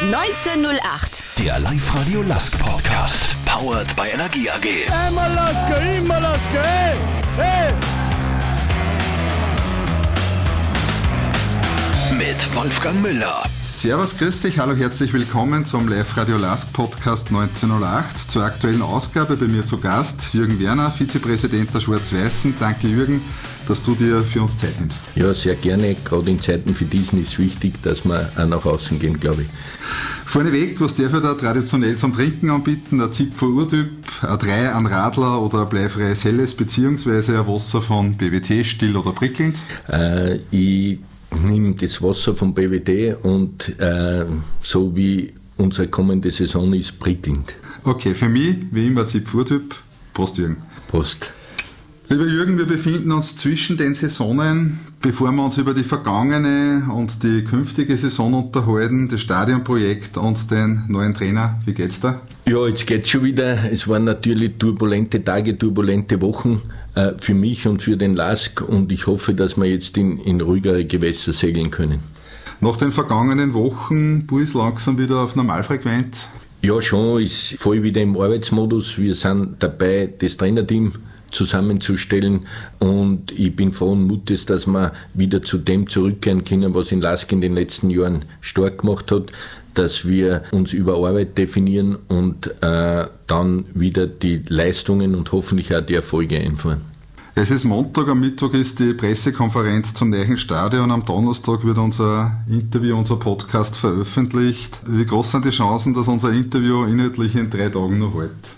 1908. Der Live-Radio Lask Podcast. Powered by Energie AG. Einmal Laske, immer Laske, hey, hey. Mit Wolfgang Müller. Servus, grüß dich, hallo, herzlich willkommen zum Live-Radio Lask Podcast 1908. Zur aktuellen Ausgabe bei mir zu Gast Jürgen Werner, Vizepräsident der Schwarz-Weißen. Danke, Jürgen, dass du dir für uns Zeit nimmst. Ja, sehr gerne. Gerade in Zeiten wie diesen ist wichtig, dass wir auch nach außen gehen, glaube ich. Vorneweg, was darf ich da traditionell zum Trinken anbieten? Ein Zipfer Urtyp, ein 3 an Radler oder ein bleifreies Helles, beziehungsweise ein Wasser von BWT, still oder prickelnd? Äh, ich nehme das Wasser vom BWD und äh, so wie unsere kommende Saison ist, prickelnd. Okay, für mich wie immer ein Zipfer Urtyp. Prost, Jürgen. Prost. Lieber Jürgen, wir befinden uns zwischen den Saisonen. Bevor wir uns über die vergangene und die künftige Saison unterhalten, das Stadionprojekt und den neuen Trainer, wie geht's da? Ja, jetzt geht's schon wieder. Es waren natürlich turbulente Tage, turbulente Wochen für mich und für den LASK und ich hoffe, dass wir jetzt in, in ruhigere Gewässer segeln können. Nach den vergangenen Wochen, Puls langsam wieder auf Normalfrequenz. Ja, schon, ist voll wieder im Arbeitsmodus. Wir sind dabei, das Trainerteam zusammenzustellen und ich bin frohen Mutes, dass wir wieder zu dem zurückkehren können, was in Lask in den letzten Jahren stark gemacht hat, dass wir uns über Arbeit definieren und äh, dann wieder die Leistungen und hoffentlich auch die Erfolge einfahren. Es ist Montag, am Mittwoch ist die Pressekonferenz zum neuen Stadion. Am Donnerstag wird unser Interview, unser Podcast veröffentlicht. Wie groß sind die Chancen, dass unser Interview inhaltlich in drei Tagen noch hält?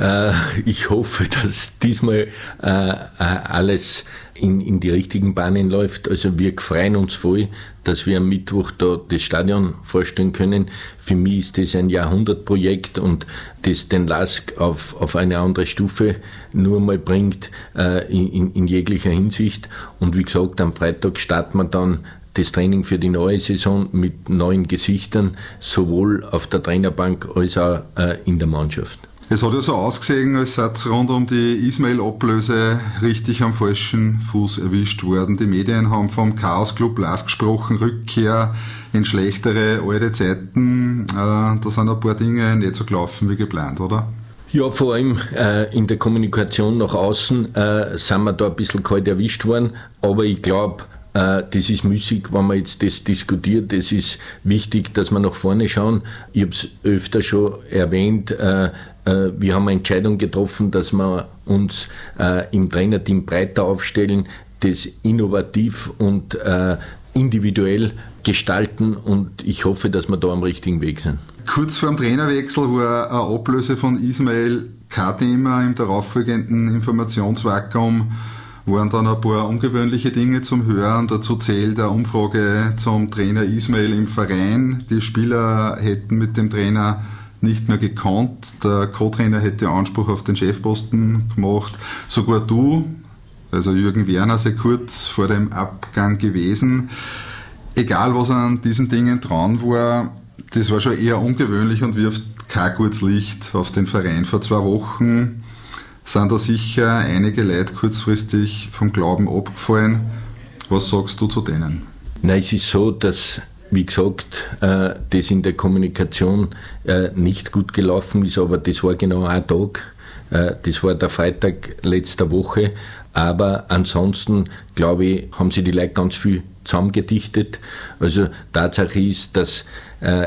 Äh, ich hoffe, dass diesmal äh, äh, alles in, in die richtigen Bahnen läuft. Also wir freuen uns voll, dass wir am Mittwoch da das Stadion vorstellen können. Für mich ist das ein Jahrhundertprojekt und das den LASK auf, auf eine andere Stufe nur mal bringt in, in jeglicher Hinsicht. Und wie gesagt, am Freitag starten wir dann das Training für die neue Saison mit neuen Gesichtern, sowohl auf der Trainerbank als auch in der Mannschaft. Es hat ja so ausgesehen, als sei rund um die Ismail-Ablöse richtig am falschen Fuß erwischt worden. Die Medien haben vom Chaos Club Last gesprochen, Rückkehr in schlechtere alte Zeiten. Äh, da sind ein paar Dinge nicht so gelaufen wie geplant, oder? Ja, vor allem äh, in der Kommunikation nach außen äh, sind wir da ein bisschen kalt erwischt worden. Aber ich glaube, das ist müßig, wenn man jetzt das diskutiert. Es ist wichtig, dass wir nach vorne schauen. Ich habe es öfter schon erwähnt. Äh, äh, wir haben eine Entscheidung getroffen, dass wir uns äh, im Trainerteam breiter aufstellen, das innovativ und äh, individuell gestalten und ich hoffe, dass wir da am richtigen Weg sind. Kurz vor dem Trainerwechsel war eine Ablöse von Ismail kein Thema im darauffolgenden Informationsvakuum waren dann ein paar ungewöhnliche Dinge zum Hören. Dazu zählt eine Umfrage zum Trainer Ismail im Verein. Die Spieler hätten mit dem Trainer nicht mehr gekonnt. Der Co-Trainer hätte Anspruch auf den Chefposten gemacht. Sogar du, also Jürgen Werner, sehr kurz vor dem Abgang gewesen. Egal, was an diesen Dingen dran war, das war schon eher ungewöhnlich und wirft kein gutes Licht auf den Verein. Vor zwei Wochen sind da sicher einige Leute kurzfristig vom Glauben abgefallen. Was sagst du zu denen? Nein, es ist so, dass wie gesagt, äh, das in der Kommunikation äh, nicht gut gelaufen ist, aber das war genau ein Tag. Äh, das war der Freitag letzter Woche. Aber ansonsten, glaube ich, haben sie die Leute ganz viel zusammengedichtet. Also Tatsache ist, dass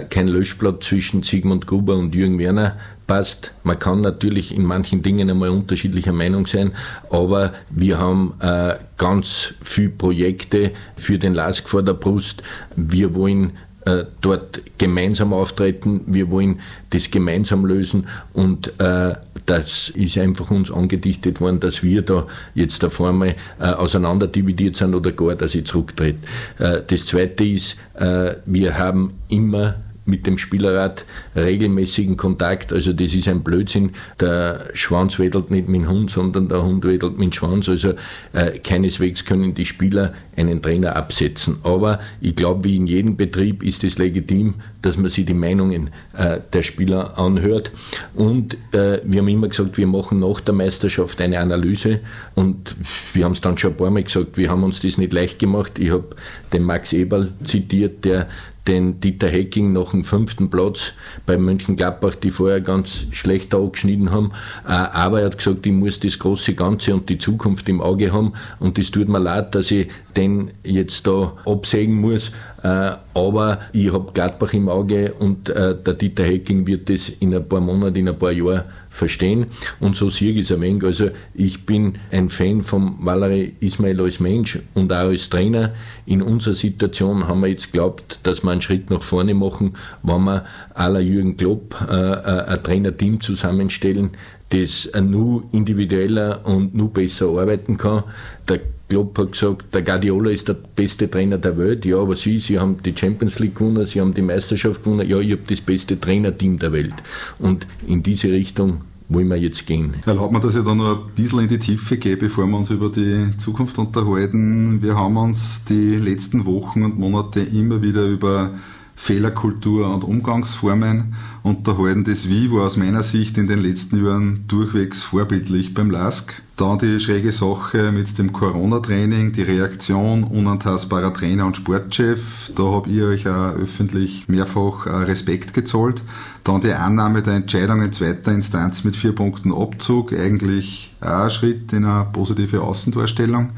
kein Löschblatt zwischen Sigmund Gruber und Jürgen Werner passt. Man kann natürlich in manchen Dingen einmal unterschiedlicher Meinung sein, aber wir haben äh, ganz viele Projekte für den LASK vor der Brust. Wir wollen äh, dort gemeinsam auftreten, wir wollen das gemeinsam lösen und äh, das ist einfach uns angedichtet worden, dass wir da jetzt auf einmal äh, auseinanderdividiert sind oder gar, dass ich zurücktrete. Äh, das Zweite ist, äh, wir haben immer mit dem Spielerrat regelmäßigen Kontakt. Also das ist ein Blödsinn. Der Schwanz wedelt nicht mit dem Hund, sondern der Hund wedelt mit dem Schwanz. Also äh, keineswegs können die Spieler einen Trainer absetzen. Aber ich glaube, wie in jedem Betrieb ist es legitim, dass man sich die Meinungen äh, der Spieler anhört. Und äh, wir haben immer gesagt, wir machen nach der Meisterschaft eine Analyse. Und wir haben es dann schon ein paar Mal gesagt, wir haben uns das nicht leicht gemacht. Ich habe den Max Eberl zitiert, der den Dieter Hecking nach dem fünften Platz bei Mönchengladbach, die vorher ganz schlecht angeschnitten haben. Äh, aber er hat gesagt, ich muss das große Ganze und die Zukunft im Auge haben. Und es tut mir leid, dass ich den jetzt da absägen muss. Äh, aber ich habe Gladbach im Auge und äh, der Dieter Hecking wird das in ein paar Monaten, in ein paar Jahren verstehen. Und so sehe ich es ein wenig. Also ich bin ein Fan von Valery Ismail als Mensch und auch als Trainer. In unserer Situation haben wir jetzt geglaubt, dass wir einen Schritt nach vorne machen, wenn wir à la Jürgen Klopp äh, äh ein Trainerteam zusammenstellen, das nur individueller und nur besser arbeiten kann. Der Klopp hat gesagt, der Guardiola ist der beste Trainer der Welt. Ja, aber Sie, Sie haben die Champions League gewonnen, Sie haben die Meisterschaft gewonnen. Ja, ich habe das beste Trainerteam der Welt. Und in diese Richtung wollen wir jetzt gehen. Erlaubt mir, dass ich da noch ein bisschen in die Tiefe gehe, bevor wir uns über die Zukunft unterhalten. Wir haben uns die letzten Wochen und Monate immer wieder über Fehlerkultur und Umgangsformen unterhalten. Das Wie war aus meiner Sicht in den letzten Jahren durchwegs vorbildlich beim LASK. Dann die schräge Sache mit dem Corona-Training, die Reaktion unantastbarer Trainer und Sportchef. Da habe ich euch auch öffentlich mehrfach äh, Respekt gezollt. Dann die Annahme der Entscheidung in zweiter Instanz mit vier Punkten Abzug. Eigentlich auch ein Schritt in eine positive Außendarstellung.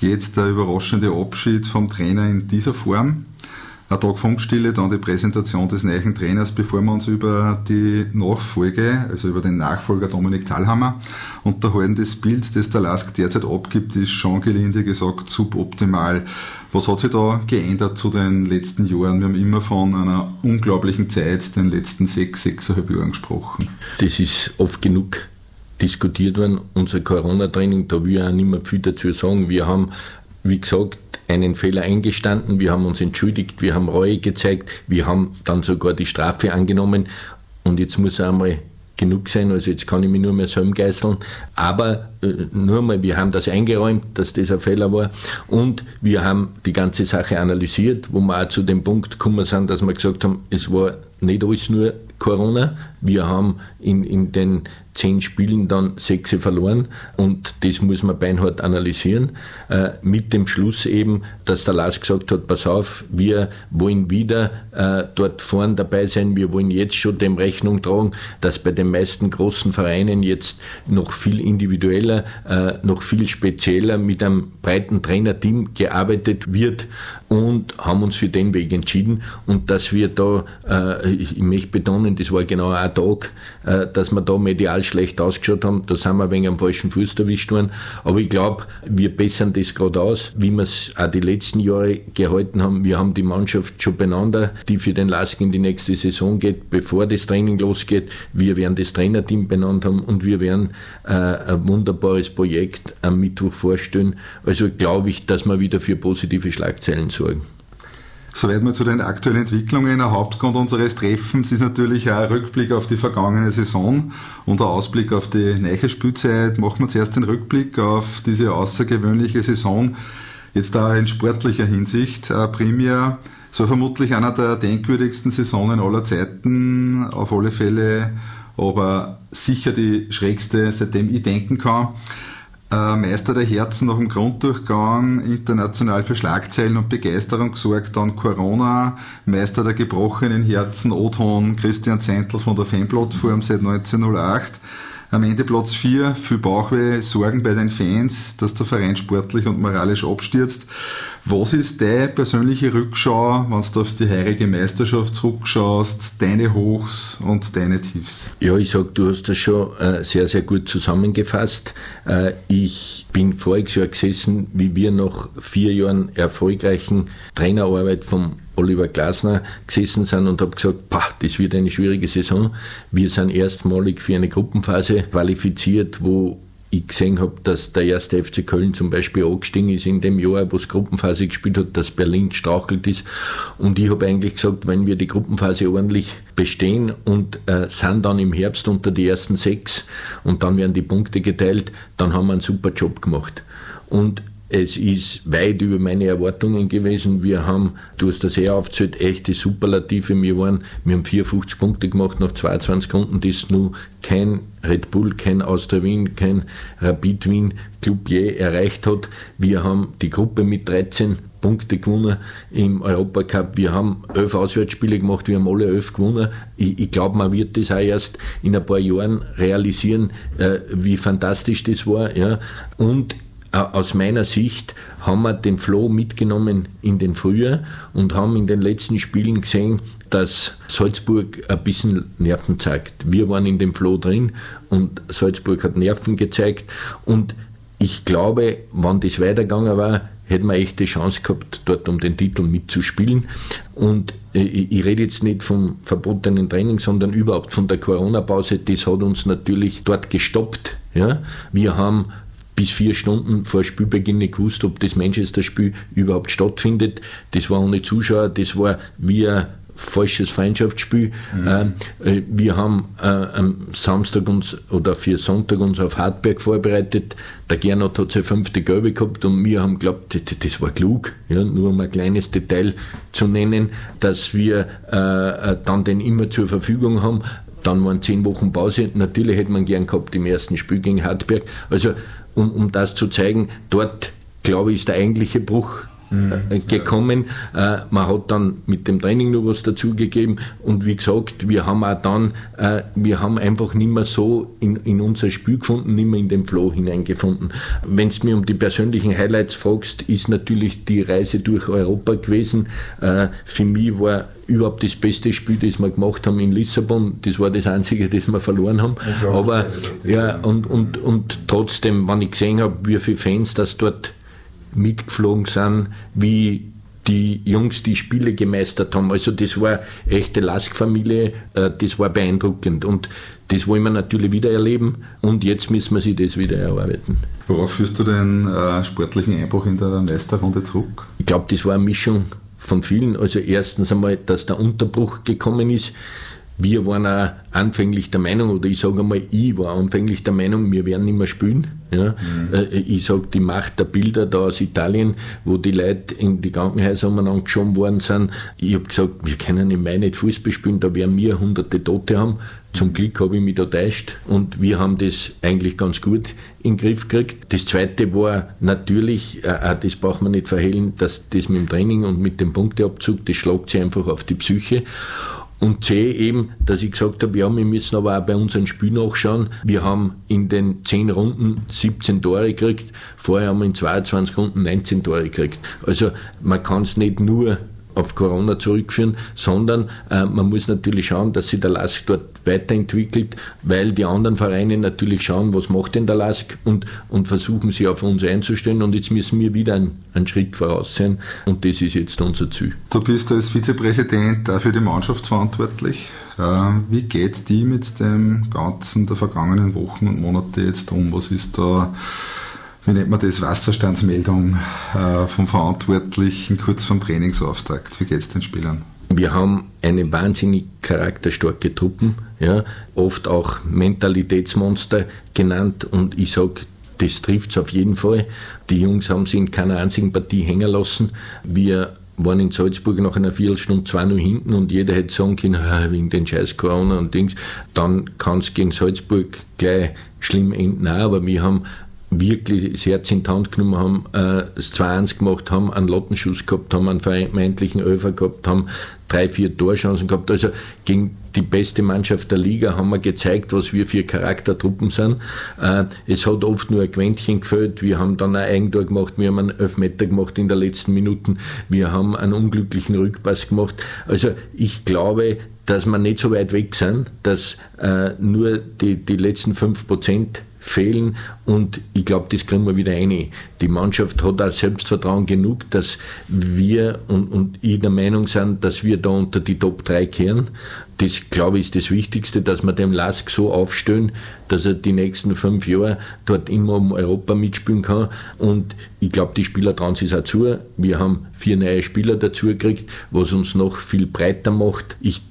Jetzt der überraschende Abschied vom Trainer in dieser Form ein Tag Funkstille, dann die Präsentation des neuen Trainers, bevor wir uns über die Nachfolge, also über den Nachfolger Dominik Thalhammer unterhalten. Das Bild, das der Lask derzeit abgibt, ist schon gelinde gesagt suboptimal. Was hat sich da geändert zu den letzten Jahren? Wir haben immer von einer unglaublichen Zeit, den letzten sechs, sechseinhalb Jahren gesprochen. Das ist oft genug diskutiert worden. Unser Corona-Training, da will ich auch nicht mehr viel dazu sagen. Wir haben, wie gesagt, einen Fehler eingestanden, wir haben uns entschuldigt, wir haben Reue gezeigt, wir haben dann sogar die Strafe angenommen und jetzt muss er einmal genug sein, also jetzt kann ich mich nur mehr selber geißeln, aber äh, nur mal, wir haben das eingeräumt, dass das ein Fehler war und wir haben die ganze Sache analysiert, wo wir auch zu dem Punkt gekommen sind, dass wir gesagt haben, es war nicht alles nur Corona, wir haben in, in den zehn Spielen dann sechs verloren und das muss man beinhart analysieren. Äh, mit dem Schluss eben, dass der Lars gesagt hat, pass auf, wir wollen wieder äh, dort vorn dabei sein, wir wollen jetzt schon dem Rechnung tragen, dass bei den meisten großen Vereinen jetzt noch viel individueller, äh, noch viel spezieller mit einem breiten Trainerteam gearbeitet wird und haben uns für den Weg entschieden und dass wir da, äh, ich möchte betonen, das war genau ein Tag, äh, dass wir da medial schlecht ausgeschaut haben, da sind wir wenig am falschen Fuß erwischt worden, aber ich glaube, wir bessern das gerade aus, wie wir es auch die letzten Jahre gehalten haben. Wir haben die Mannschaft schon beieinander, die für den Lask in die nächste Saison geht, bevor das Training losgeht. Wir werden das Trainerteam benannt haben und wir werden äh, ein wunderbares Projekt am Mittwoch vorstellen. Also glaube ich, dass wir wieder für positive Schlagzeilen sorgen. Soweit mal zu den aktuellen Entwicklungen. Ein Hauptgrund unseres Treffens ist natürlich auch ein Rückblick auf die vergangene Saison und ein Ausblick auf die neue Spielzeit. Machen wir zuerst den Rückblick auf diese außergewöhnliche Saison. Jetzt da in sportlicher Hinsicht. Primär soll vermutlich einer der denkwürdigsten Saisonen aller Zeiten, auf alle Fälle aber sicher die schrägste, seitdem ich denken kann. Äh, Meister der Herzen nach dem Grunddurchgang, international für Schlagzeilen und Begeisterung gesorgt, dann Corona, Meister der gebrochenen Herzen, Oton, Christian Zeintl von der Fanplattform seit 1908. Am Ende Platz 4, viel Bauchweh, Sorgen bei den Fans, dass der Verein sportlich und moralisch abstürzt. Was ist deine persönliche Rückschau, wenn du auf die heurige Meisterschaft zurückschaust, deine Hochs und deine Tiefs? Ja, ich sag, du hast das schon äh, sehr, sehr gut zusammengefasst. Äh, ich bin voriges Jahr gesessen, wie wir nach vier Jahren erfolgreichen Trainerarbeit vom Oliver Glasner gesessen sind und habe gesagt, pah, das wird eine schwierige Saison. Wir sind erstmalig für eine Gruppenphase qualifiziert, wo ich gesehen habe, dass der erste FC Köln zum Beispiel angestiegen ist in dem Jahr, wo es Gruppenphase gespielt hat, dass Berlin strauchelt ist. Und ich habe eigentlich gesagt, wenn wir die Gruppenphase ordentlich bestehen und äh, sind dann im Herbst unter die ersten sechs und dann werden die Punkte geteilt, dann haben wir einen super Job gemacht. Und es ist weit über meine Erwartungen gewesen. Wir haben, du hast das eh aufgezählt, echte Superlative. Wir waren, wir haben 54 Punkte gemacht nach 22 Runden. Das ist nur kein Red Bull, kein Austria Wien, kein Rapid Wien Club je erreicht hat. Wir haben die Gruppe mit 13 Punkte gewonnen im Europacup. Wir haben elf Auswärtsspiele gemacht, wir haben alle elf gewonnen. Ich, ich glaube, man wird das auch erst in ein paar Jahren realisieren, äh, wie fantastisch das war. Ja. Und aus meiner Sicht haben wir den Flow mitgenommen in den Frühjahr und haben in den letzten Spielen gesehen, dass Salzburg ein bisschen Nerven zeigt. Wir waren in dem Flow drin und Salzburg hat Nerven gezeigt und ich glaube, wenn das weitergegangen war, hätten wir echt die Chance gehabt, dort um den Titel mitzuspielen. Und ich, ich rede jetzt nicht vom verbotenen Training, sondern überhaupt von der Corona-Pause. Das hat uns natürlich dort gestoppt. Ja? Wir haben bis vier Stunden vor Spielbeginn nicht gewusst, ob das Manchester-Spiel überhaupt stattfindet. Das war ohne Zuschauer, das war wie ein falsches Freundschaftsspiel. Mhm. Ähm, äh, wir haben äh, am Samstag uns oder für Sonntag uns auf Hartberg vorbereitet. Der Gernot hat seine fünfte Gelbe gehabt und wir haben geglaubt, das, war klug, ja, nur um ein kleines Detail zu nennen, dass wir äh, dann den immer zur Verfügung haben. Dann waren zehn Wochen Pause. Natürlich hätte man gern gehabt im ersten Spiel gegen Hartberg. Also, um, um das zu zeigen, dort, glaube ich, ist der eigentliche Bruch gekommen. Äh, man hat dann mit dem Training noch was dazugegeben und wie gesagt, wir haben auch dann, äh, wir haben einfach nicht mehr so in, in unser Spiel gefunden, nicht mehr in den Flow hineingefunden. Wenn du mir um die persönlichen Highlights fragst, ist natürlich die Reise durch Europa gewesen. Für mich war überhaupt das beste Spiel, das wir gemacht haben in Lissabon. Das war das einzige, das wir verloren haben. Aber ja, und, und, und trotzdem, wenn ich gesehen habe, wie viele Fans das dort mitgeflogen sind, wie die Jungs die Spiele gemeistert haben. Also das war echte Lask-Familie, äh, das war beeindruckend und das wollen wir natürlich wieder erleben und jetzt müssen wir sich das wieder erarbeiten. Worauf führst du den äh, sportlichen Einbruch in der Meisterrunde zurück? Ich glaube, das war eine Mischung von vielen. Also erstens einmal, dass der Unterbruch gekommen ist. Wir waren auch anfänglich der Meinung, oder ich sage einmal, ich war anfänglich der Meinung, wir werden nicht mehr spielen. Ja? Mhm. Äh, ich sage, die Macht der Bilder da aus Italien, wo die Leute in die Krankenhäuser umeinander geschoben worden sind. Ich habe gesagt, wir können im Mai nicht Fußball spielen, da werden wir hunderte Tote haben. Zum Glück habe ich mich da täuscht und wir haben das eigentlich ganz gut in den Griff gekriegt. Das zweite war natürlich, äh, das braucht man nicht verhehlen, dass das mit dem Training und mit dem Punkteabzug, das schlagt sich einfach auf die Psyche. Und C eben, dass ich gesagt habe, ja, wir müssen aber auch bei unseren Spiel nachschauen. Wir haben in den 10 Runden 17 Tore gekriegt, vorher haben wir in 22 Runden 19 Tore gekriegt. Also man kann es nicht nur auf Corona zurückführen, sondern äh, man muss natürlich schauen, dass sich der LASK dort weiterentwickelt, weil die anderen Vereine natürlich schauen, was macht denn der LASK und, und versuchen sich auf uns einzustellen und jetzt müssen wir wieder einen, einen Schritt voraus sein und das ist jetzt unser Ziel. Du bist als Vizepräsident für die Mannschaft verantwortlich. Äh, wie geht die mit dem Ganzen der vergangenen Wochen und Monate jetzt um? Was ist da wie nennt man das, Wasserstandsmeldung äh, vom Verantwortlichen kurz vom Trainingsauftakt. Wie geht es den Spielern? Wir haben eine wahnsinnig charakterstarke Truppen, ja, oft auch Mentalitätsmonster genannt und ich sage, das trifft es auf jeden Fall. Die Jungs haben sie in keiner einzigen Partie hängen lassen. Wir waren in Salzburg nach einer Viertelstunde 2-0 hinten und jeder hätte sagen können, wegen den scheiß Corona und Dings, dann kann es gegen Salzburg gleich schlimm enden. Nein, aber wir haben wirklich das Herz in die Hand genommen haben, äh, das 2-1 gemacht haben, einen Lottenschuss gehabt haben, einen vermeintlichen Öfer gehabt haben, drei, vier Torchancen gehabt. Also gegen die beste Mannschaft der Liga haben wir gezeigt, was wir für Charaktertruppen sind. Äh, es hat oft nur ein Quäntchen gefällt. Wir haben dann ein Eigentor gemacht, wir haben einen Elfmeter gemacht in der letzten Minuten, wir haben einen unglücklichen Rückpass gemacht. Also ich glaube, dass wir nicht so weit weg sind, dass äh, nur die, die letzten fünf Prozent fehlen und ich glaube, das kriegen wir wieder rein. Die Mannschaft hat auch Selbstvertrauen genug, dass wir und, und ich der Meinung sind, dass wir da unter die Top 3 kehren. Das, glaube ich, ist das Wichtigste, dass wir dem Lask so aufstellen, dass er die nächsten fünf Jahre dort immer um Europa mitspielen kann. Und ich glaube, die Spieler trauen sich auch zu. Wir haben vier neue Spieler dazu gekriegt, was uns noch viel breiter macht. Ich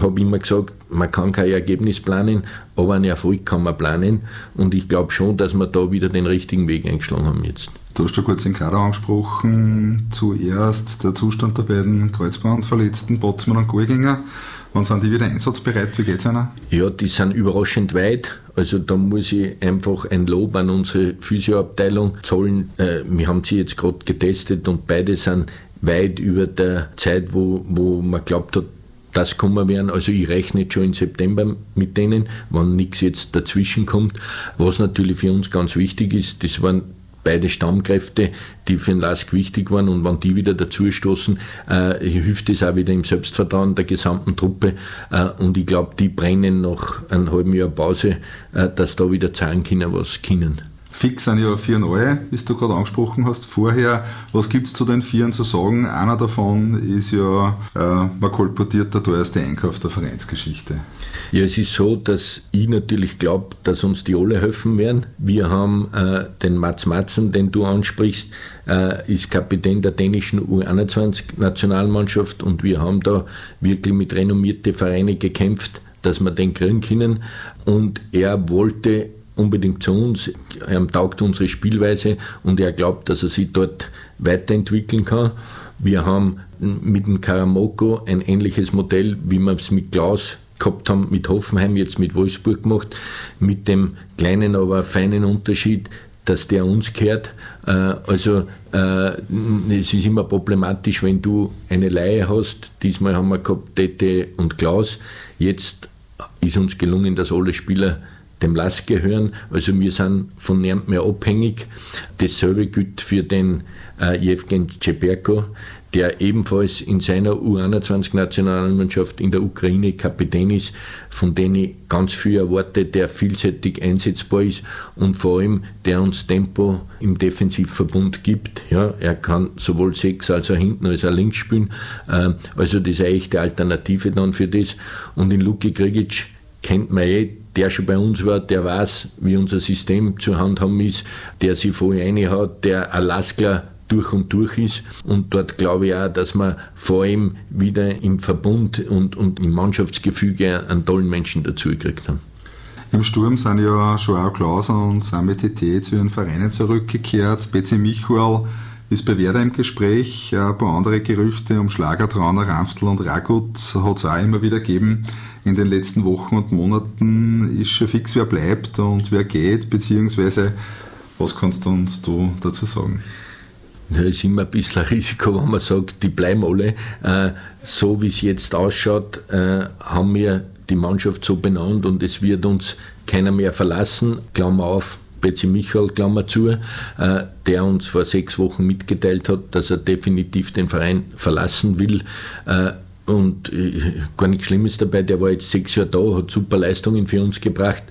habe immer gesagt, man kann kein Ergebnis planen, aber einen Erfolg kann man planen. Und ich glaube schon, dass wir da wieder den richtigen Weg eingeschlagen haben jetzt. Du hast ja kurz den Kader angesprochen. Zuerst der Zustand der beiden Kreuzbandverletzten, Botzmann und Goalgänger. Wann sind die wieder einsatzbereit? Wie geht es einer? Ja, die sind überraschend weit. Also da muss ich einfach ein Lob an unsere Physioabteilung zollen. Äh, wir haben sie jetzt gerade getestet und beide sind weit über der Zeit, wo, wo man glaubt hat, das kommen werden. Also ich rechne jetzt schon im September mit denen, wenn nichts jetzt dazwischen kommt. Was natürlich für uns ganz wichtig ist, das waren beide Stammkräfte, die für den LASK wichtig waren und wenn die wieder dazustoßen, äh, hilft es auch wieder im Selbstvertrauen der gesamten Truppe äh, und ich glaube, die brennen nach einem halben Jahr Pause, äh, dass da wieder zeigen können, was können. Fix sind ja vier neue, wie du gerade angesprochen hast. Vorher, was gibt es zu den Vieren zu sagen? Einer davon ist ja, äh, man kolportiert der teuerste Einkauf der Vereinsgeschichte. Ja, es ist so, dass ich natürlich glaube, dass uns die alle helfen werden. Wir haben äh, den Mats Matzen, den du ansprichst, äh, ist Kapitän der dänischen U21-Nationalmannschaft und wir haben da wirklich mit renommierten Vereinen gekämpft, dass wir den kriegen können. Und er wollte unbedingt zu uns. Er taugt unsere Spielweise und er glaubt, dass er sich dort weiterentwickeln kann. Wir haben mit dem Karamoko ein ähnliches Modell, wie wir es mit Klaus gehabt haben, mit Hoffenheim, jetzt mit Wolfsburg gemacht, mit dem kleinen, aber feinen Unterschied, dass der uns gehört. Äh, also äh, es ist immer problematisch, wenn du eine Laie hast. Diesmal haben wir gehabt Tete und Klaus. Jetzt ist uns gelungen, dass alle Spieler dem LAS gehören. Also wir sind von niemandem mehr abhängig. Dasselbe gilt für den äh, Jevgen Ceperko, der ebenfalls in seiner U21-Nationalmannschaft in der Ukraine Kapitän ist, von dem ich ganz viel erwarte, der vielseitig einsetzbar ist und vor allem der uns Tempo im Defensivverbund gibt. Ja, er kann sowohl sechs als auch hinten als auch links spielen. Äh, also das ist eigentlich die Alternative dann für das. Und in Luki Krigic kennt man eh, der schon bei uns war, der weiß, wie unser System zu handhaben ist, der sich voll hat, der Alaska durch und durch ist. Und dort glaube ich auch, dass man vor allem wieder im Verbund und, und im Mannschaftsgefüge einen tollen Menschen dazu gekriegt haben. Im Sturm sind ja Joao Klaus und Sami Tete zu ihren Vereinen zurückgekehrt. Betsy Michuel ist bei Werder im Gespräch. Ein paar andere Gerüchte um Schlagertrauner Ramstl und Ragut hat es auch immer wieder gegeben in den letzten Wochen und Monaten ist schon fix, wer bleibt und wer geht, beziehungsweise was kannst du uns du dazu sagen? Da ist immer ein bisschen ein Risiko, wenn man sagt, die bleiben alle. Äh, so wie es jetzt ausschaut, äh, haben wir die Mannschaft so benannt und es wird uns keiner mehr verlassen. Klammer auf, Betsy Michael, Klammer zu, äh, der uns vor sechs Wochen mitgeteilt hat, dass er definitiv den Verein verlassen will. Und äh, gar nichts Schlimmes dabei, der war jetzt sechs Jahre da, hat super Leistungen für uns gebracht.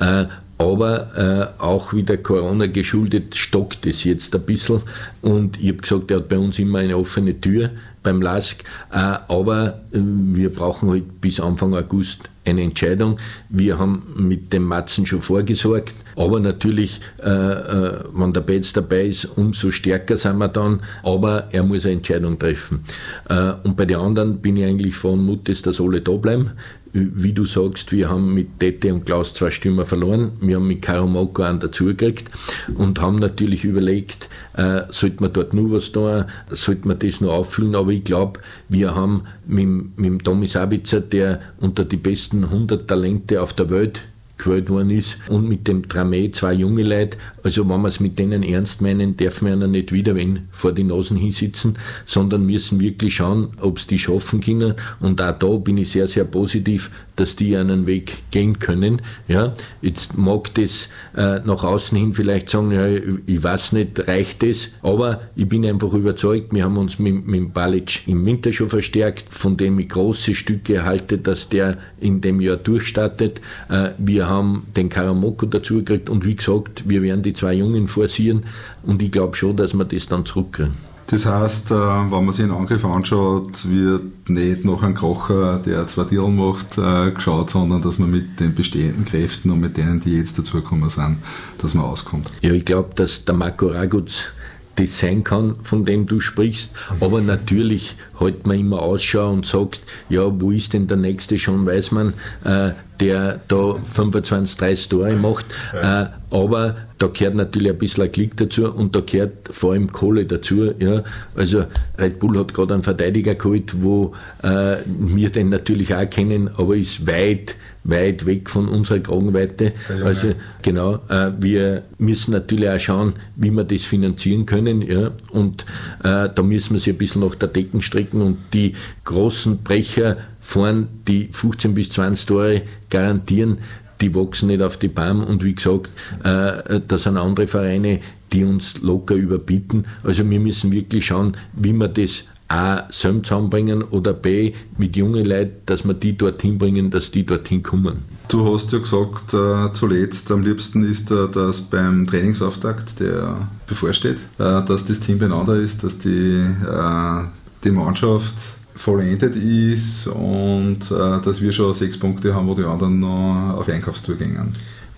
Äh, aber äh, auch wieder Corona geschuldet stockt es jetzt ein bisschen. Und ich habe gesagt, er hat bei uns immer eine offene Tür beim LASK. Äh, aber äh, wir brauchen halt bis Anfang August eine Entscheidung. Wir haben mit dem Matzen schon vorgesorgt. Aber natürlich, äh, äh, wenn der Betz dabei ist, umso stärker sind wir dann. Aber er muss eine Entscheidung treffen. Äh, und bei den anderen bin ich eigentlich von Mutes, dass alle da bleiben wie du sagst, wir haben mit Tete und Klaus zwei Stürmer verloren. Wir haben mit Karomoko einen dazugekriegt und haben natürlich überlegt, äh, sollte man dort nur was tun, sollte man das nur auffüllen. Aber ich glaube, wir haben mit, mit Tommy Sabitzer, der unter die besten 100 Talente auf der Welt gewählt worden ist. Und mit dem Tramé zwei junge Leute. Also wenn wir es mit denen ernst meinen, dürfen wir ihnen nicht wieder wenn vor die Nasen hinsitzen, sondern müssen wirklich schauen, ob es die schaffen können. Und auch da bin ich sehr, sehr positiv, dass die einen Weg gehen können. Ja, jetzt mag das äh, nach außen hin vielleicht sagen, ja, ich weiß nicht, reicht das, aber ich bin einfach überzeugt, wir haben uns mit, mit Balic im Winter schon verstärkt, von dem ich große Stücke erhalte, dass der in dem Jahr durchstartet. Äh, wir haben den Karamoko dazu gekriegt und wie gesagt, wir werden die zwei Jungen forcieren und ich glaube schon, dass wir das dann zurückkriegen. Das heißt, äh, wenn man sich einen Angriff anschaut, wird nicht noch ein Krocher, der zwei Deal macht, äh, geschaut, sondern dass man mit den bestehenden Kräften und mit denen, die jetzt dazugekommen sind, dass man auskommt. Ja, ich glaube, dass der Marco Raguz das sein kann, von dem du sprichst. Aber natürlich hält man immer Ausschau und sagt, ja, wo ist denn der nächste schon, weiß man, äh, der da 25, 30 Tore macht. Äh, aber da gehört natürlich ein bisschen ein Klick dazu und da gehört vor allem Kohle dazu. Ja. Also Red Bull hat gerade einen Verteidiger geholt, wo äh, wir den natürlich auch kennen, aber ist weit weit weg von unserer Kragenweite. Also genau, äh, wir müssen natürlich auch schauen, wie wir das finanzieren können. Ja? Und äh, da müssen wir sich ein bisschen nach der Decken strecken und die großen Brecher vorn, die 15 bis 20 Tore garantieren, die wachsen nicht auf die Baum und wie gesagt, äh, da sind andere Vereine, die uns locker überbieten. Also wir müssen wirklich schauen, wie wir das A, selber zusammenbringen oder B, mit jungen Leuten, dass wir die dorthin bringen, dass die dorthin kommen. Du hast ja gesagt, äh, zuletzt am liebsten ist da, dass beim Trainingsauftakt, der bevorsteht, äh, dass das Team beieinander ist, dass die, äh, die Mannschaft vollendet ist und äh, dass wir schon sechs Punkte haben, wo die anderen noch auf Einkaufstour gehen.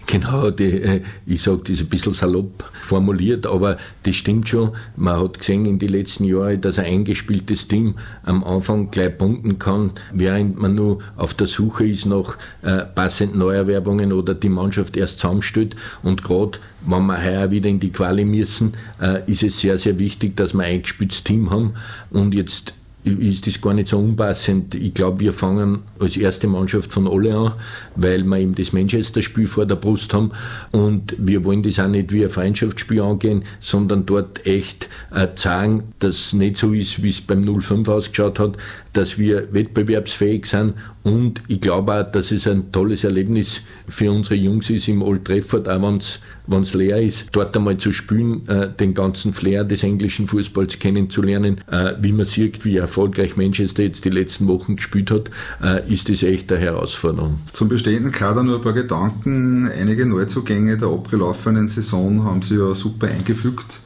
Genau, die, äh, ich sage das ein bisschen salopp formuliert, aber das stimmt schon. Man hat gesehen in den letzten Jahren, dass ein eingespieltes Team am Anfang gleich punkten kann, während man nur auf der Suche ist nach äh, passenden Neuerwerbungen oder die Mannschaft erst zusammenstellt. Und gerade wenn wir heuer wieder in die Quali müssen, äh, ist es sehr, sehr wichtig, dass wir ein eingespieltes Team haben. Und jetzt ist das gar nicht so unpassend. Ich glaube, wir fangen als erste Mannschaft von alle an, weil wir eben das Manchester-Spiel vor der Brust haben und wir wollen das auch nicht wie ein Freundschaftsspiel angehen, sondern dort echt äh, zeigen, dass es nicht so ist, wie es beim 05 ausgeschaut hat, dass wir wettbewerbsfähig sind und ich glaube auch, dass es ein tolles Erlebnis für unsere Jungs ist im Old Trafford, auch wenn es leer ist, dort einmal zu spielen, äh, den ganzen Flair des englischen Fußballs kennenzulernen, äh, wie man sieht, wie erfolgreich Manchester jetzt die letzten Wochen gespielt hat, äh, ist das echt eine Herausforderung. Zum bestehenden Kader nur ein paar Gedanken. Einige Neuzugänge der abgelaufenen Saison haben sie ja super eingefügt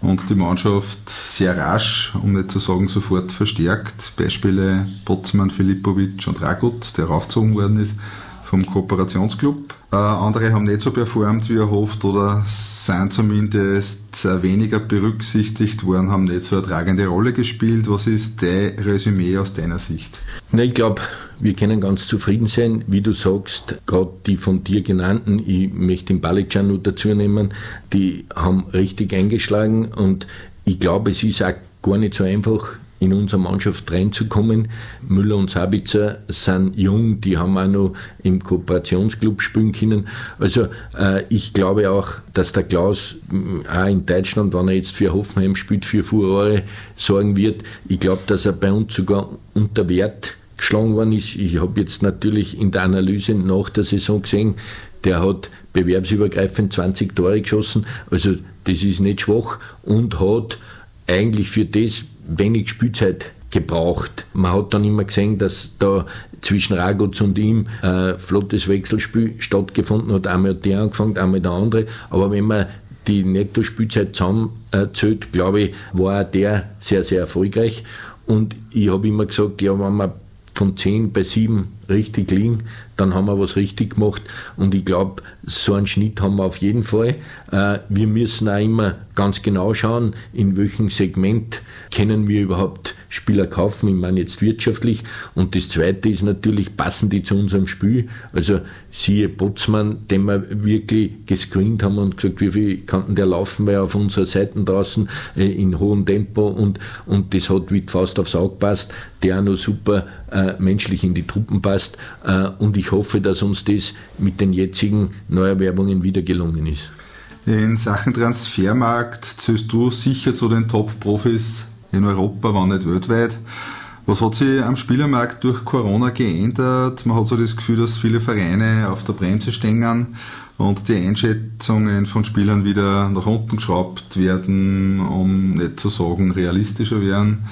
und die Mannschaft sehr rasch, um nicht zu sagen sofort verstärkt. Beispiele Botzmann, Filipovic und Ragut, der raufgezogen worden ist vom Kooperationsclub. Äh, andere haben nicht so performt wie erhofft oder sind zumindest weniger berücksichtigt worden, haben nicht so eine tragende Rolle gespielt. Was ist dein Resümee aus deiner Sicht? Na, ich glaube, wir können ganz zufrieden sein. Wie du sagst, gerade die von dir genannten, ich möchte den Balican nur dazu nehmen, die haben richtig eingeschlagen und ich glaube, es ist auch gar nicht so einfach, in unsere Mannschaft reinzukommen. Müller und Sabitzer sind jung, die haben auch noch im Kooperationsclub spielen können. Also äh, ich glaube auch, dass der Klaus äh, auch in Deutschland, wenn er jetzt für Hoffenheim spielt, für Furore sorgen wird. Ich glaube, dass er bei uns sogar unter Wert geschlagen worden ist. Ich habe jetzt natürlich in der Analyse nach der Saison gesehen, der hat bewerbsübergreifend 20 Tore geschossen. Also das ist nicht schwach und hat eigentlich für das wenig Spielzeit gebraucht. Man hat dann immer gesehen, dass da zwischen Raguz und ihm ein äh, flottes Wechselspiel stattgefunden hat. Einmal hat der angefangen, einmal der andere. Aber wenn man die Netto-Spielzeit zusammenzählt, glaube ich, war der sehr, sehr erfolgreich. Und ich habe immer gesagt, ja, wenn man von 10 bei 7 richtig liegen, dann haben wir was richtig gemacht. Und ich glaube, so einen Schnitt haben wir auf jeden Fall. Äh, wir müssen auch immer ganz genau schauen, in welchem Segment können wir überhaupt Spieler kaufen, ich meine jetzt wirtschaftlich. Und das Zweite ist natürlich, passen die zu unserem Spiel? Also siehe Botzmann, den wir wirklich gescreent haben und gesagt, wie viel kann der laufen, weil auf unserer Seite draußen äh, in hohem Tempo und, und das hat wie Faust aufs Auge passt, der auch noch super äh, menschlich in die Truppen passt. Äh, und ich hoffe, dass uns das mit den jetzigen Neuerwerbungen wieder gelungen ist. In Sachen Transfermarkt zählst du sicher zu den Top-Profis in Europa, wenn nicht weltweit. Was hat sich am Spielermarkt durch Corona geändert? Man hat so das Gefühl, dass viele Vereine auf der Bremse stehen und die Einschätzungen von Spielern wieder nach unten geschraubt werden, um nicht zu sagen realistischer werden.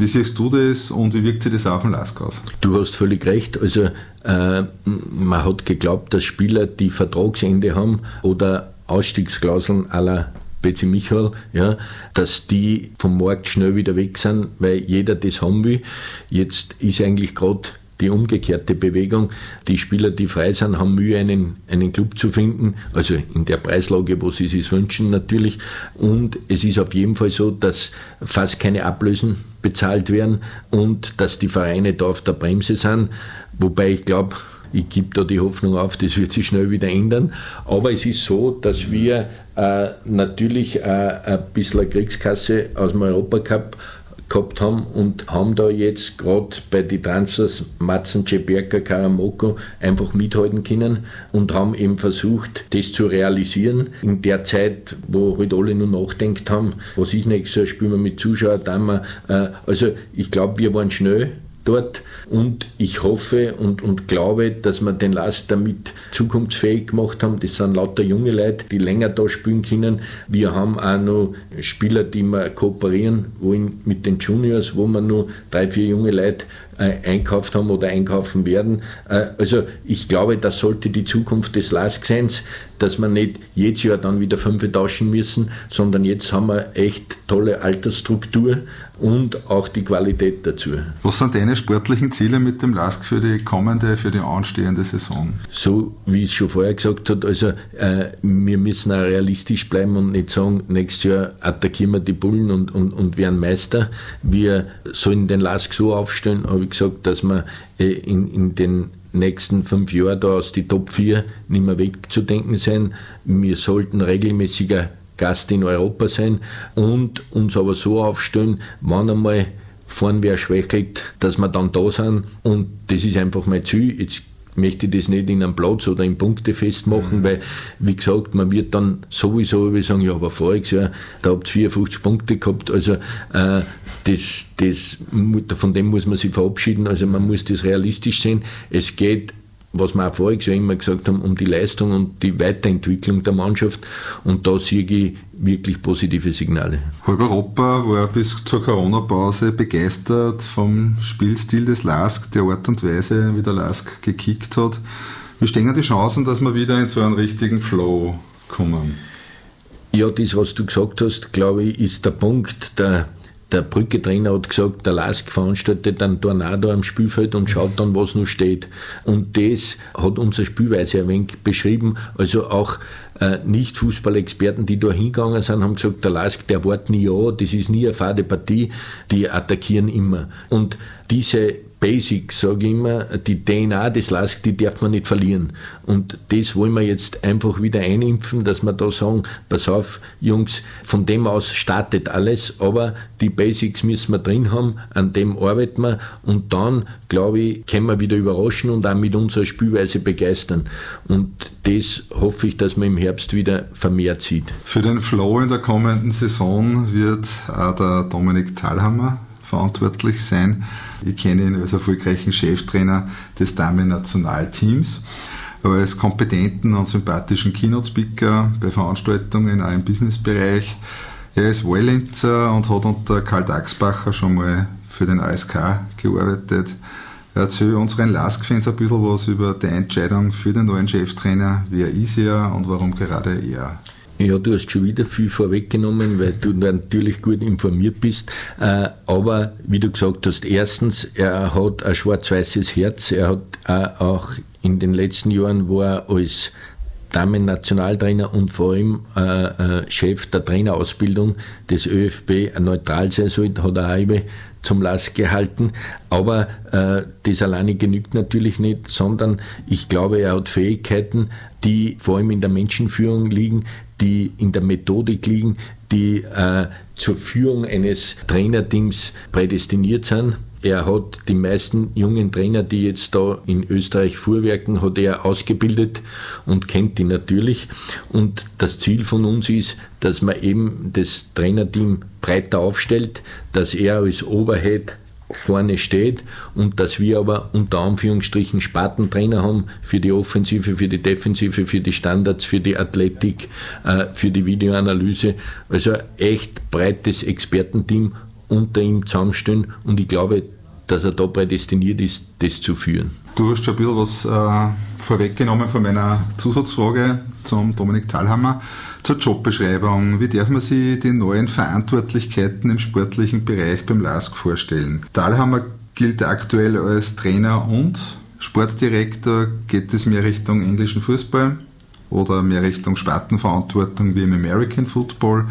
Wie siehst du das und wie wirkt sich das auf den Lask aus? Du hast völlig recht. Also äh, man hat geglaubt, dass Spieler, die Vertragsende haben oder Ausstiegsklauseln aller BC Michael, ja, dass die vom Markt schnell wieder weg sind, weil jeder das haben will. Jetzt ist eigentlich gerade die umgekehrte Bewegung. Die Spieler, die frei sind, haben Mühe, einen, einen Club zu finden, also in der Preislage, wo sie sich wünschen natürlich. Und es ist auf jeden Fall so, dass fast keine Ablösen bezahlt werden und dass die Vereine da auf der Bremse sind. Wobei ich glaube, Ich gebe da die Hoffnung auf, das wird sich schnell wieder ändern. Aber es ist so, dass wir äh, natürlich äh, ein bisschen eine Kriegskasse aus dem Europacup gehabt haben und haben da jetzt gerade bei den Transfers Matzen, Ceberka, Karamoko einfach mithalten können und haben eben versucht, das zu realisieren. In der Zeit, wo halt alle nur nachdenkt haben, was ist nächstes Jahr, spielen wir mit Zuschauern, dann wir, äh, also ich glaube, wir waren schnell dort und ich hoffe und, und glaube, dass wir den Last damit zukunftsfähig gemacht haben. Das sind lauter junge Leute, die länger da spielen können. Wir haben auch noch Spieler, die wir kooperieren wollen mit den Juniors, wo wir nur drei, vier junge Leute einkauft haben oder einkaufen werden. Äh, also ich glaube, das sollte die Zukunft des LASK sein, dass wir nicht jedes Jahr dann wieder fünf tauschen müssen, sondern jetzt haben wir echt tolle Altersstruktur und auch die Qualität dazu. Was sind deine sportlichen Ziele mit dem LASK für die kommende, für die anstehende Saison? So wie ich es schon vorher gesagt habe, also äh, wir müssen auch realistisch bleiben und nicht sagen, nächstes Jahr attackieren wir die Bullen und, und, und werden Meister. Wir sollen den LASK so aufstellen, habe ich gesagt, dass wir äh, in, in den nächsten fünf Jahren da aus die Top 4 nicht mehr wegzudenken sein. Wir sollten regelmäßiger Gast in Europa sein und uns aber so aufstellen, wann einmal vorn wer schwächelt, dass wir dann da sind. Und das ist einfach mein Ziel. Jetzt möchte ich das nicht in einem Platz oder in Punkte festmachen, mhm. weil, wie gesagt, man wird dann sowieso sagen, ja, aber voriges Jahr, da habt ihr 54 Punkte gehabt, also äh, das, das, von dem muss man sich verabschieden, also man muss das realistisch sehen. Es geht was wir auch voriges Jahr immer gesagt haben, um die Leistung und die Weiterentwicklung der Mannschaft. Und da sehe ich wirklich positive Signale. Halb Europa war bis zur Corona-Pause begeistert vom Spielstil des LASK, der Art und Weise, wie der LASK gekickt hat. Wie stehen die Chancen, dass wir wieder in so einen richtigen Flow kommen? Ja, das, was du gesagt hast, glaube ich, ist der Punkt. Der, der Brücke-Trainer hat gesagt, der LASK veranstaltet einen Tornado am Spielfeld und schaut dann, was noch steht. Und das hat unsere Spielweise ein wenig beschrieben. Also auch äh, Nicht-Fußballexperten, die da hingegangen sind, haben gesagt, der Lask, der wart nie ja, das ist nie eine fade Partie, die attackieren immer. Und diese Basics, sage ich immer, die DNA des LASK, die darf man nicht verlieren. Und das wollen wir jetzt einfach wieder einimpfen, dass wir da sagen, pass auf, Jungs, von dem aus startet alles, aber die Basics müssen wir drin haben, an dem arbeiten wir und dann, glaube ich, können wir wieder überraschen und auch mit unserer Spielweise begeistern. Und das hoffe ich, dass man im Herbst wieder vermehrt sieht. Für den Flow in der kommenden Saison wird auch der Dominik Thalhammer verantwortlich sein. Ich kenne ihn als erfolgreichen Cheftrainer des Damen-Nationalteams, als kompetenten und sympathischen Keynote-Speaker bei Veranstaltungen auch im Businessbereich. Er ist Wallinzer und hat unter Karl Daxbacher schon mal für den ASK gearbeitet. Erzähl unseren Lask-Fans ein bisschen was über die Entscheidung für den neuen Cheftrainer. Wer ist er und warum gerade er? Ja, du hast schon wieder viel vorweggenommen, weil du natürlich gut informiert bist. Äh, aber wie du gesagt hast, erstens, er hat ein schwarz-weißes Herz. Er hat auch in den letzten Jahren war als Damen-Nationaltrainer und vor allem äh, äh, Chef der Trainerausbildung des ÖFB neutral sein sollte, hat er auch zum Lass gehalten. Aber das alleine genügt natürlich nicht, sondern ich glaube, er hat Fähigkeiten, die vor allem in der Menschenführung liegen, die in der Methodik liegen, die äh, zur Führung eines Trainerteams prädestiniert sind. Er hat die meisten jungen Trainer, die jetzt da in Österreich vorwerken, hat er ausgebildet und kennt die natürlich. Und das Ziel von uns ist, dass man eben das Trainerteam breiter aufstellt, dass er als Oberhead vorne steht und dass wir aber unter Anführungsstrichen Spartentrainer haben für die Offensive, für die Defensive, für die Standards, für die Athletik, äh, für die Videoanalyse. Also echt breites Expertenteam unter ihm zusammenstellen und ich glaube, dass er da prädestiniert ist, das zu führen. Du hast schon ein bisschen was äh, vorweggenommen von meiner Zusatzfrage zum Dominik Thalhammer zur Jobbeschreibung. Wie darf man sich die neuen Verantwortlichkeiten im sportlichen Bereich beim LASK vorstellen? Dahlhammer gilt aktuell als Trainer und Sportdirektor. Geht es mehr Richtung englischen Fußball oder mehr Richtung Spartenverantwortung wie im American Football?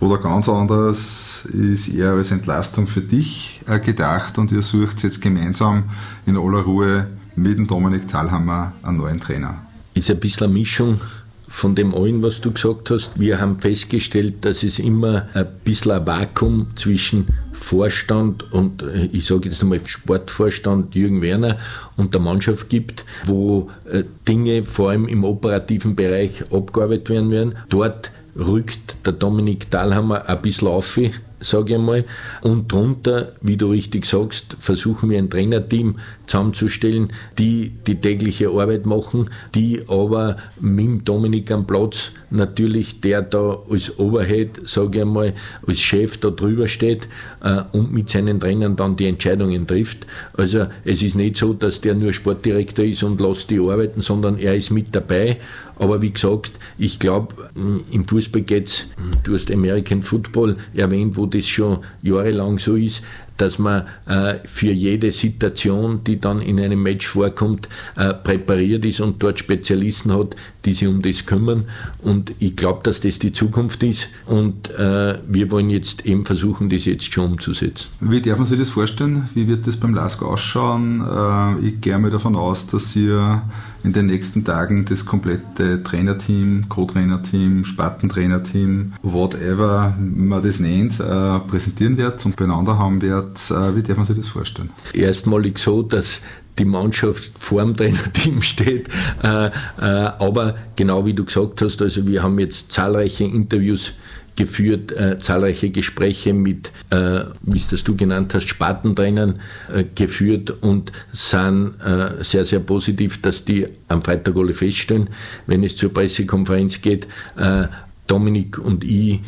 Oder ganz anders ist eher als Entlastung für dich äh, gedacht und ihr sucht jetzt gemeinsam in aller Ruhe mit dem Dominik Thalhammer einen neuen Trainer? Ist ein bisschen eine Mischung von dem allen, was du gesagt hast. Wir haben festgestellt, dass es immer ein bisschen ein Vakuum zwischen Vorstand und äh, ich sage jetzt einmal Sportvorstand Jürgen Werner und der Mannschaft gibt, wo äh, Dinge vor allem im operativen Bereich abgearbeitet werden werden. Dort rückt der Dominik Dahlhammer ein bisschen auf, sage ich einmal. Und drunter, wie du richtig sagst, versuchen wir ein Trainerteam zusammenzustellen, die die tägliche Arbeit machen, die aber mit Dominik am Platz natürlich, der da als Oberhead, sage ich einmal, als Chef da drüber steht äh, und mit seinen Trainern dann die Entscheidungen trifft. Also es ist nicht so, dass der nur Sportdirektor ist und lässt die arbeiten, sondern er ist mit dabei aber wie gesagt, ich glaube, im Fußball geht es, du hast American Football erwähnt, wo das schon jahrelang so ist, dass man äh, für jede Situation, die dann in einem Match vorkommt, äh, präpariert ist und dort Spezialisten hat, die sich um das kümmern. Und ich glaube, dass das die Zukunft ist und äh, wir wollen jetzt eben versuchen, das jetzt schon umzusetzen. Wie darf man sich das vorstellen? Wie wird das beim LASK ausschauen? Äh, ich gehe mal davon aus, dass ihr in den nächsten Tagen das komplette Trainerteam, Co-Trainerteam, Spartentrainerteam, whatever man das nennt, äh, präsentieren wird und beieinander haben wird. Äh, wie darf man sich das vorstellen? Erstmalig so, dass die Mannschaft vor dem Trainerteam steht. Äh, aber genau wie du gesagt hast, also wir haben jetzt zahlreiche Interviews geführt, äh, zahlreiche Gespräche mit, äh, wie es das du genannt hast, Spartentrainern äh, geführt und sind äh, sehr, sehr positiv, dass die am Freitag alle feststellen, wenn es zur Pressekonferenz geht. Äh, Dominik und ich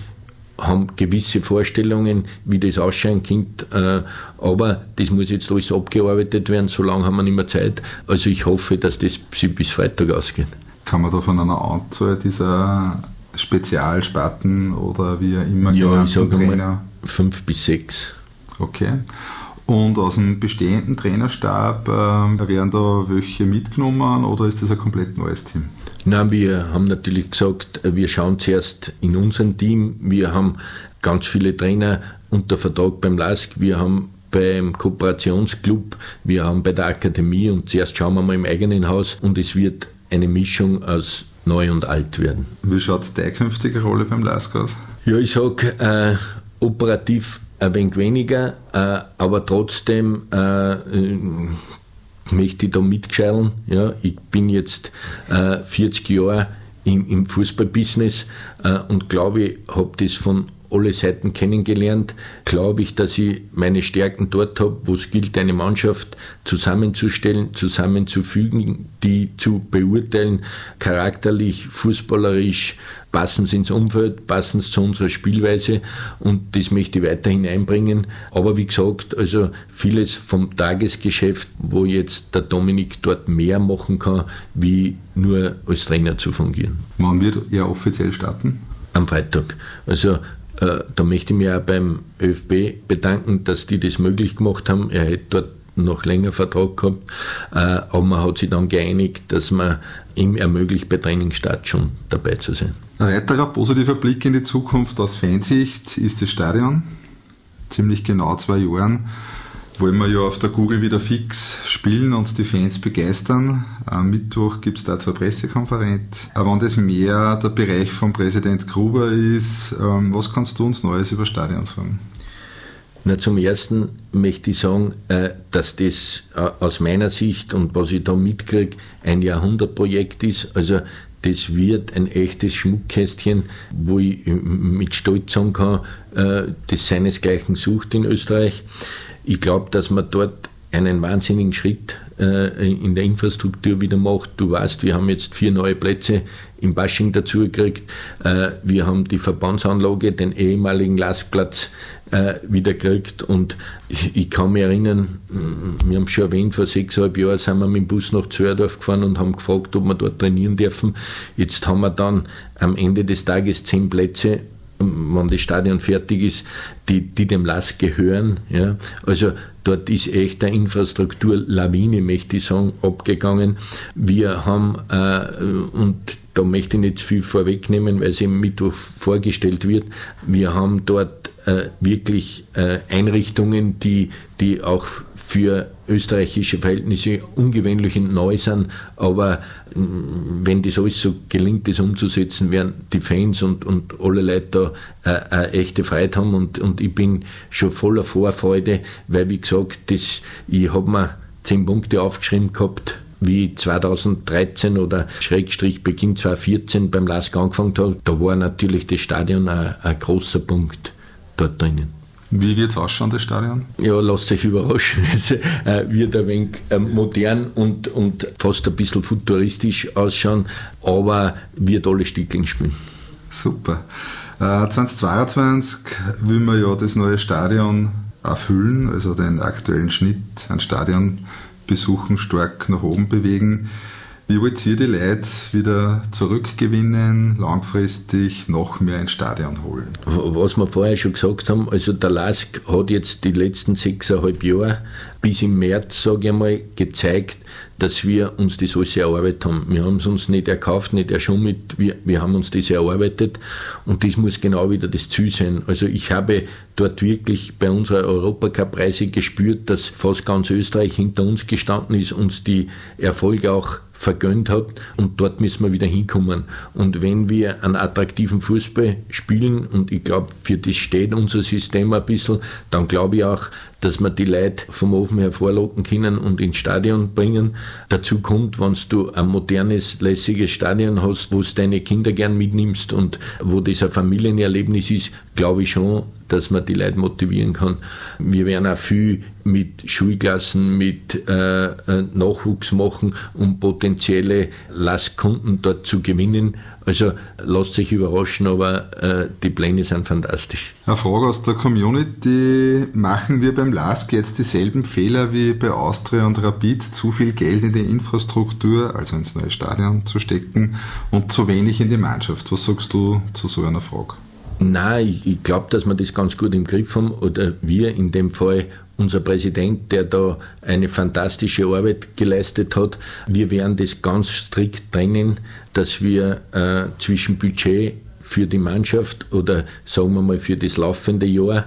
haben gewisse Vorstellungen, wie das ausschauen könnte, äh, aber das muss jetzt alles abgearbeitet werden, so lange haben wir nicht mehr Zeit. Also ich hoffe, dass das bis Freitag ausgeht. Kann man da von einer Anzahl dieser Spezialsparten oder wie immer Ja, ich sage mal fünf bis sechs. Okay. Und aus dem bestehenden Trainerstab äh, werden da welche mitgenommen oder ist das ein komplett neues Team? Nein, wir haben natürlich gesagt, wir schauen zuerst in unserem Team. Wir haben ganz viele Trainer unter Vertrag beim LASK. Wir haben beim Kooperationsclub, wir haben bei der Akademie und zuerst schauen wir mal im eigenen Haus und es wird eine Mischung aus neu und alt werden. Wie schaut deine künftige Rolle beim LASK aus? Ja, ich sage äh, operativ ein wenig weniger, äh, aber trotzdem äh, äh möchte ich da mitgescheilen. Ja, ich bin jetzt äh, 40 Jahre im, im Fußballbusiness äh, und glaube, ich habe das von alle Seiten kennengelernt, glaube ich, dass ich meine Stärken dort habe, wo es gilt, eine Mannschaft zusammenzustellen, zusammenzufügen, die zu beurteilen, charakterlich, fußballerisch, passen sie ins Umfeld, passen sie zu unserer Spielweise und das möchte ich weiterhin einbringen. Aber wie gesagt, also vieles vom Tagesgeschäft, wo jetzt der Dominik dort mehr machen kann, wie nur als Trainer zu fungieren. Wann wird er offiziell starten? Am Freitag. Also da möchte ich mich auch beim ÖFB bedanken, dass die das möglich gemacht haben. Er hätte dort noch länger Vertrag gehabt, äh, aber man hat sich dann geeinigt, dass man ihm ermöglicht, bei Trainingsstart schon dabei zu sein. Ein weiterer positiver Blick in die Zukunft aus Fansicht ist das Stadion. Ziemlich genau zwei Jahren wollen wir ja auf der Google wieder fix spielen und die Fans begeistern. Am Mittwoch gibt es dazu eine Pressekonferenz. Aber wenn das mehr der Bereich von Präsident Gruber ist, ähm, was kannst du uns Neues über Stadion sagen? Na, zum Ersten möchte ich sagen, äh, dass das äh, aus meiner Sicht und was ich da mitkriege, ein Jahrhundertprojekt ist. Also das wird ein echtes Schmuckkästchen, wo ich mit Stolz sagen kann, äh, das seinesgleichen sucht in Österreich. Ich glaube, dass man dort einen wahnsinnigen Schritt äh, in der Infrastruktur wieder macht. Du weißt, wir haben jetzt vier neue Plätze im Bashing dazu gekriegt. Äh, wir haben die Verbandsanlage, den ehemaligen Lastplatz äh, wieder gekriegt und ich, ich, kann mich erinnern, wir haben schon erwähnt, vor sechseinhalb Jahren sind wir mit dem Bus nach Zördorf gefahren und haben gefragt, ob wir dort trainieren dürfen. Jetzt haben wir dann am Ende des Tages zehn Plätze wenn das Stadion fertig ist, die, die dem LAS gehören. Ja. Also dort ist echt eine Infrastrukturlawine, möchte ich sagen, abgegangen. Wir haben, äh, und da möchte ich nicht viel vorwegnehmen, weil es im Mittwoch vorgestellt wird, wir haben dort äh, wirklich äh, Einrichtungen, die, die auch für österreichische Verhältnisse ungewöhnlich und neu sind, aber wenn das alles so gelingt, das umzusetzen, werden die Fans und, und alle Leute da äh, eine echte Freude haben und, und ich bin schon voller Vorfreude, weil wie gesagt, das, ich habe mir zehn Punkte aufgeschrieben gehabt, wie 2013 oder Schrägstrich Beginn 2014 beim LASK angefangen habe, da war natürlich das Stadion ein, ein großer Punkt dort drinnen. Wie wird es ausschauen, das Stadion? Ja, lasst euch überraschen. Es äh, wird ein wenig äh, modern und, und fast ein bisschen futuristisch ausschauen, aber wird alle Stückchen spielen. Super. Äh, 2022 will man ja das neue Stadion erfüllen, also den aktuellen Schnitt an Stadionbesuchen stark nach oben bewegen. Wie wollt ihr die Leute wieder zurückgewinnen, langfristig noch mehr ins Stadion holen? Was wir vorher schon gesagt haben, also der LASK hat jetzt die letzten sechseinhalb Jahre bis im März, sage ich mal, gezeigt, dass wir uns das alles erarbeitet haben. Wir haben es uns nicht erkauft, nicht erschummelt, wir, wir haben uns das erarbeitet und das muss genau wieder das Ziel sein. Also ich habe dort wirklich bei unserer Europacup-Reise gespürt, dass fast ganz Österreich hinter uns gestanden ist, uns die Erfolge auch vergönnt hat und dort müssen wir wieder hinkommen. Und wenn wir einen attraktiven Fußball spielen und ich glaube, für das steht unser System ein bisschen, dann glaube ich auch, dass wir die Leute vom Ofen hervorlocken können und ins Stadion bringen. Dazu kommt, wenn du ein modernes, lässiges Stadion hast, wo du deine Kinder gern mitnimmst und wo das ein Familienerlebnis ist, glaube ich schon, dass man die Leute motivieren kann. Wir werden auch viel mit Schulklassen, mit äh, äh Nachwuchs machen, um potenzielle Lastkunden dort zu gewinnen. Also lasst sich überraschen, aber äh, die Pläne sind fantastisch. Eine Frage aus der Community. Machen wir beim LASK jetzt dieselben Fehler wie bei Austria und Rapid, zu viel Geld in die Infrastruktur, also ins neue Stadion zu stecken und zu wenig in die Mannschaft? Was sagst du zu so einer Frage? Nein, ich, glaube, dass wir das ganz gut im Griff haben oder wir in dem Fall unser Präsident, der da eine fantastische Arbeit geleistet hat. Wir werden das ganz strikt trennen, dass wir äh, zwischen Budget für die Mannschaft oder sagen wir mal für das laufende Jahr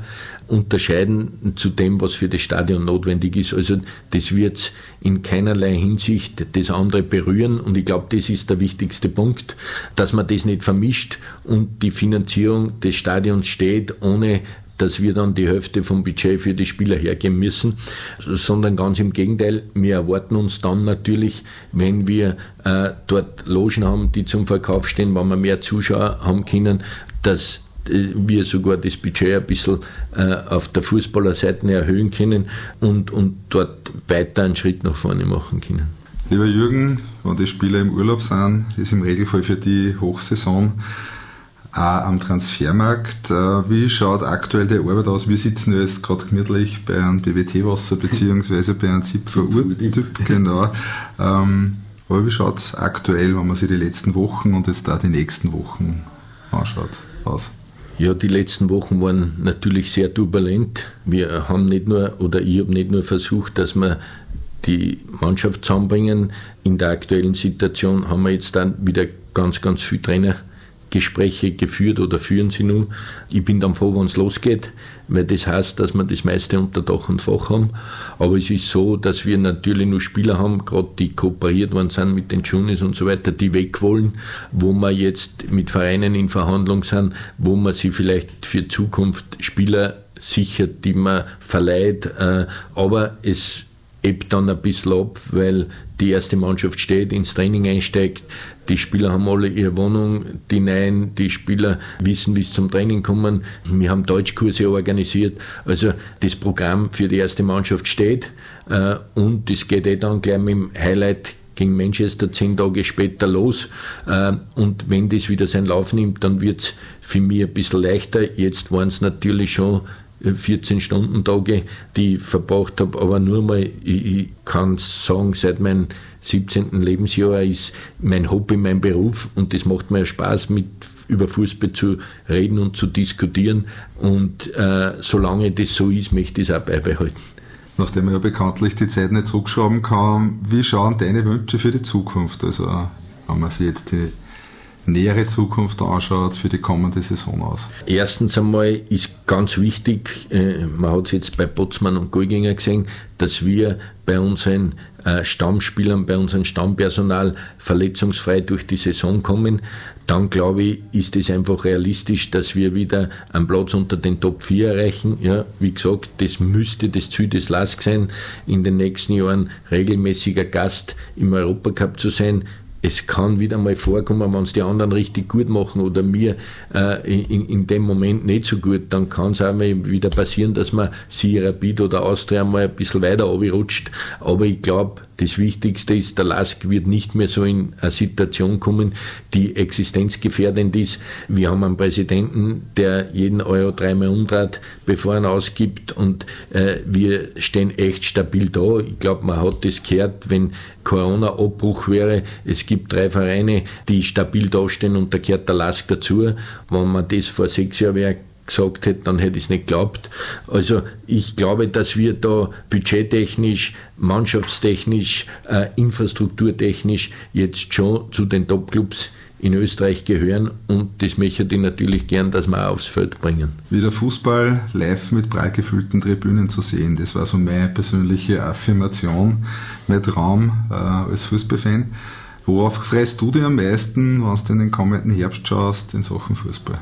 unterscheiden zu dem, was für das Stadion notwendig ist. Also das wird in keinerlei Hinsicht das andere berühren und ich glaube, das ist der wichtigste Punkt, dass man das nicht vermischt und die Finanzierung des Stadions steht, ohne dass wir dann die Hälfte vom Budget für die Spieler hergeben müssen, sondern ganz im Gegenteil, wir erwarten uns dann natürlich, wenn wir äh, dort Logen haben, die zum Verkauf stehen, wenn wir mehr Zuschauer haben können, dass wir sogar das Budget ein bisschen äh, auf der Fußballerseite erhöhen können und, und dort weiter einen Schritt nach vorne machen können. Lieber Jürgen, wenn die Spieler im Urlaub sind, ist im Regelfall für die Hochsaison auch am Transfermarkt. Äh, wie schaut aktuell die Arbeit aus? Wir sitzen jetzt gerade gemütlich bei einem BWT-Wasser bzw. bei einem Zipfer Urtyp. Genau. Ähm, aber wie schaut es aktuell, wenn man sich die letzten Wochen und jetzt da die nächsten Wochen anschaut, aus? Ja, die letzten Wochen waren natürlich sehr turbulent. Wir haben nicht nur, oder ich habe nicht nur versucht, dass wir die Mannschaft zusammenbringen. In der aktuellen Situation haben wir jetzt dann wieder ganz, ganz viele Trainer Gespräche geführt oder führen sie nun. Ich bin dann froh, wenn es losgeht, weil das heißt, dass wir das meiste unter Dach und Fach haben. Aber es ist so, dass wir natürlich nur Spieler haben, gerade die kooperiert worden sind mit den Juniors und so weiter, die weg wollen, wo wir jetzt mit Vereinen in Verhandlung sind, wo man sie vielleicht für Zukunft Spieler sichert, die man verleiht. Äh, aber es ebbt dann ein bisschen ab, weil die erste Mannschaft steht, ins Training einsteigt. Die Spieler haben alle ihre Wohnung, die Neuen, die Spieler wissen, wie sie zum Training kommen. Wir haben Deutschkurse organisiert. Also das Programm für die erste Mannschaft steht äh, und es geht eh dann gleich mit dem Highlight gegen Manchester zehn Tage später los. Äh, und wenn das wieder seinen Lauf nimmt, dann wird es für mich ein bisschen leichter. Jetzt waren es natürlich schon 14-Stunden-Tage, die ich verbracht habe, aber nur mal, ich, ich kann sagen, seit meinem 17. Lebensjahr ist mein Hobby mein Beruf und das macht mir Spaß, mit über Fußball zu reden und zu diskutieren und äh, solange das so ist, möchte ich es auch beibehalten. Nachdem man ja bekanntlich die Zeit nicht zurückschrauben kann, wie schauen deine Wünsche für die Zukunft? Also, wenn man sich jetzt die nähere Zukunft anschaut für die kommende Saison aus? Erstens einmal ist ganz wichtig, äh, man hat es jetzt bei Botzmann und Golginger gesehen, dass wir bei unseren äh, Stammspielern, bei unserem Stammpersonal verletzungsfrei durch die Saison kommen. Dann glaube ich, ist es einfach realistisch, dass wir wieder einen Platz unter den Top 4 erreichen. Ja, wie gesagt, das müsste das Ziel des LASK sein, in den nächsten Jahren regelmäßiger Gast im Europacup zu sein es kann wieder mal vorkommen, wenn es die anderen richtig gut machen oder mir äh, in, in dem Moment nicht so gut, dann kann es auch mal wieder passieren, dass man sie Rapid oder Austria mal ein bisschen weiter rutscht. Aber ich glaube, das Wichtigste ist, der Lask wird nicht mehr so in eine Situation kommen, die existenzgefährdend ist. Wir haben einen Präsidenten, der jeden Euro dreimal umdreht, bevor er ausgibt und äh, wir stehen echt stabil da. Ich glaube, man hat das gehört, wenn Corona-Abbruch wäre. Es gibt drei Vereine, die stabil dastehen und da gehört der Lask dazu. Wenn man das vor sechs Jahren wäre, gesagt hätte, dann hätte ich es nicht geglaubt. Also ich glaube, dass wir da budgettechnisch, mannschaftstechnisch, äh, infrastrukturtechnisch jetzt schon zu den Top-Clubs in Österreich gehören und das möchte ich natürlich gern, dass wir aufs Feld bringen. Wieder Fußball live mit breit gefüllten Tribünen zu sehen, das war so meine persönliche Affirmation, mein Traum äh, als Fußballfan. Worauf freust du dich am meisten, wenn du in den kommenden Herbst schaust in Sachen Fußball?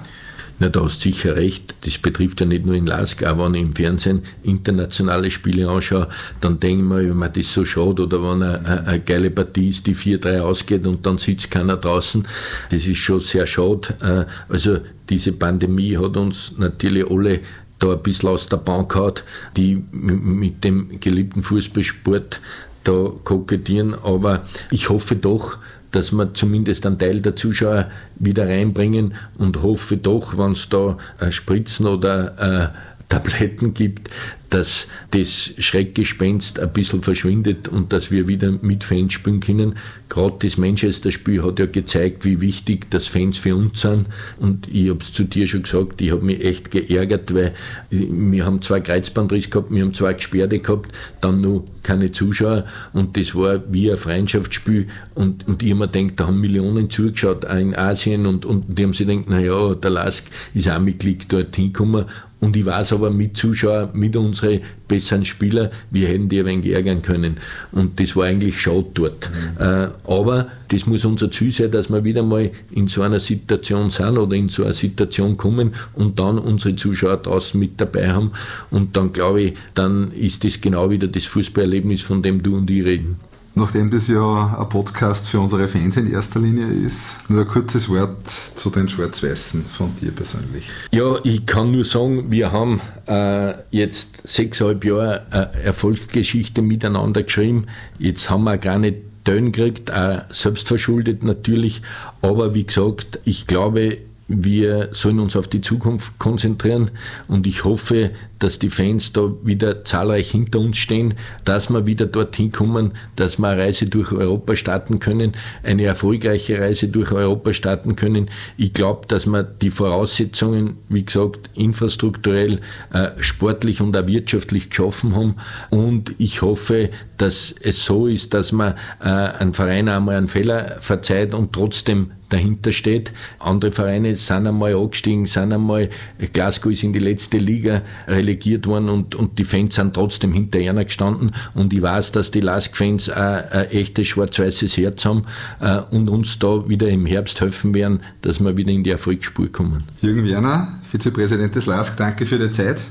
Na, da hast du sicher recht. Das betrifft ja nicht nur in Lask, aber wenn ich im Fernsehen internationale Spiele anschaue, dann denke ich mir, wenn man das so schaut oder wenn eine, eine geile Partie ist, die 4-3 ausgeht und dann sitzt keiner draußen, das ist schon sehr schade. Äh, also diese Pandemie hat uns natürlich alle da ein bisschen aus der Bahn gehauen, die mit dem geliebten Fußballsport da kokettieren. Aber ich hoffe doch, dass wir zumindest einen Teil der Zuschauer wieder reinbringen und hoffe doch, wenn es da äh, Spritzen oder äh, Tabletten gibt, dass das Schreckgespenst ein bisschen verschwindet und dass wir wieder mit Fans spielen können. Gerade das Manchester-Spiel hat ja gezeigt, wie wichtig das Fans für uns sind. Und ich habe es zu dir schon gesagt, ich habe mich echt geärgert, weil wir haben zwei Kreuzbandriss gehabt, wir haben zwei Gesperrte gehabt, dann nur keine Zuschauer und das war wie ein Freundschaftsspiel und, und ich mir gedacht, da haben Millionen zugeschaut, auch in Asien und, und die haben sich gedacht, naja, der Lask ist auch mit Klick dorthin gekommen und ich weiß aber mit Zuschauer, mit unseren besseren Spielern, wir hätten die ein wenig ärgern können. Und das war eigentlich schade dort. Mhm. Äh, aber das muss unser Ziel sein, dass wir wieder mal in so einer Situation sind oder in so einer Situation kommen und dann unsere Zuschauer draußen mit dabei haben. Und dann glaube ich, dann ist das genau wieder das Fußballerlebnis, von dem du und ich reden. Nachdem das ja ein Podcast für unsere Fans in erster Linie ist, nur ein kurzes Wort zu den Schwarz-Weißen von dir persönlich. Ja, ich kann nur sagen, wir haben äh, jetzt sechseinhalb Jahre äh, Erfolgsgeschichte miteinander geschrieben. Jetzt haben wir gar nicht Tönen gekriegt, auch selbstverschuldet natürlich. Aber wie gesagt, ich glaube, wir sollen uns auf die Zukunft konzentrieren und ich hoffe, dass die Fans da wieder zahlreich hinter uns stehen, dass wir wieder dorthin kommen, dass wir eine Reise durch Europa starten können, eine erfolgreiche Reise durch Europa starten können. Ich glaube, dass wir die Voraussetzungen, wie gesagt, infrastrukturell, äh, sportlich und auch wirtschaftlich geschaffen haben und ich hoffe, dass es so ist, dass man äh, einen Verein einmal einen Fehler verzeiht und trotzdem dahinter steht. Andere Vereine sind einmal angestiegen, sind einmal, Glasgow ist in die letzte Liga relegiert worden und, und die Fans sind trotzdem hinter einer gestanden und ich weiß, dass die Lask-Fans ein, ein echtes schwarz-weißes Herz haben äh, und uns da wieder im Herbst helfen werden, dass wir wieder in die Erfolgsspur kommen. Jürgen Werner, Vizepräsident des LASK, danke für die Zeit.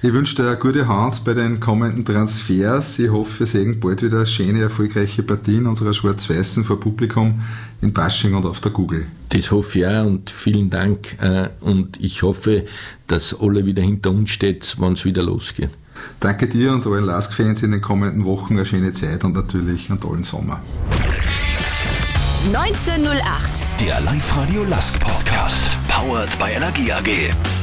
Ich wünsche dir eine gute Hand bei den kommenden Transfers. Ich hoffe, wir sehen bald wieder schöne, erfolgreiche Partien unserer Schwarz-Weißen vor Publikum in Basching und auf der Google. Das hoffe ich auch und vielen Dank. Äh, und ich hoffe, dass alle wieder hinter uns steht, wenn es wieder losgeht. Danke dir und allen LASK-Fans in den kommenden Wochen eine schöne Zeit und natürlich einen tollen Sommer. 1908. Der Live-Radio Lask Podcast. Powered by Energie AG.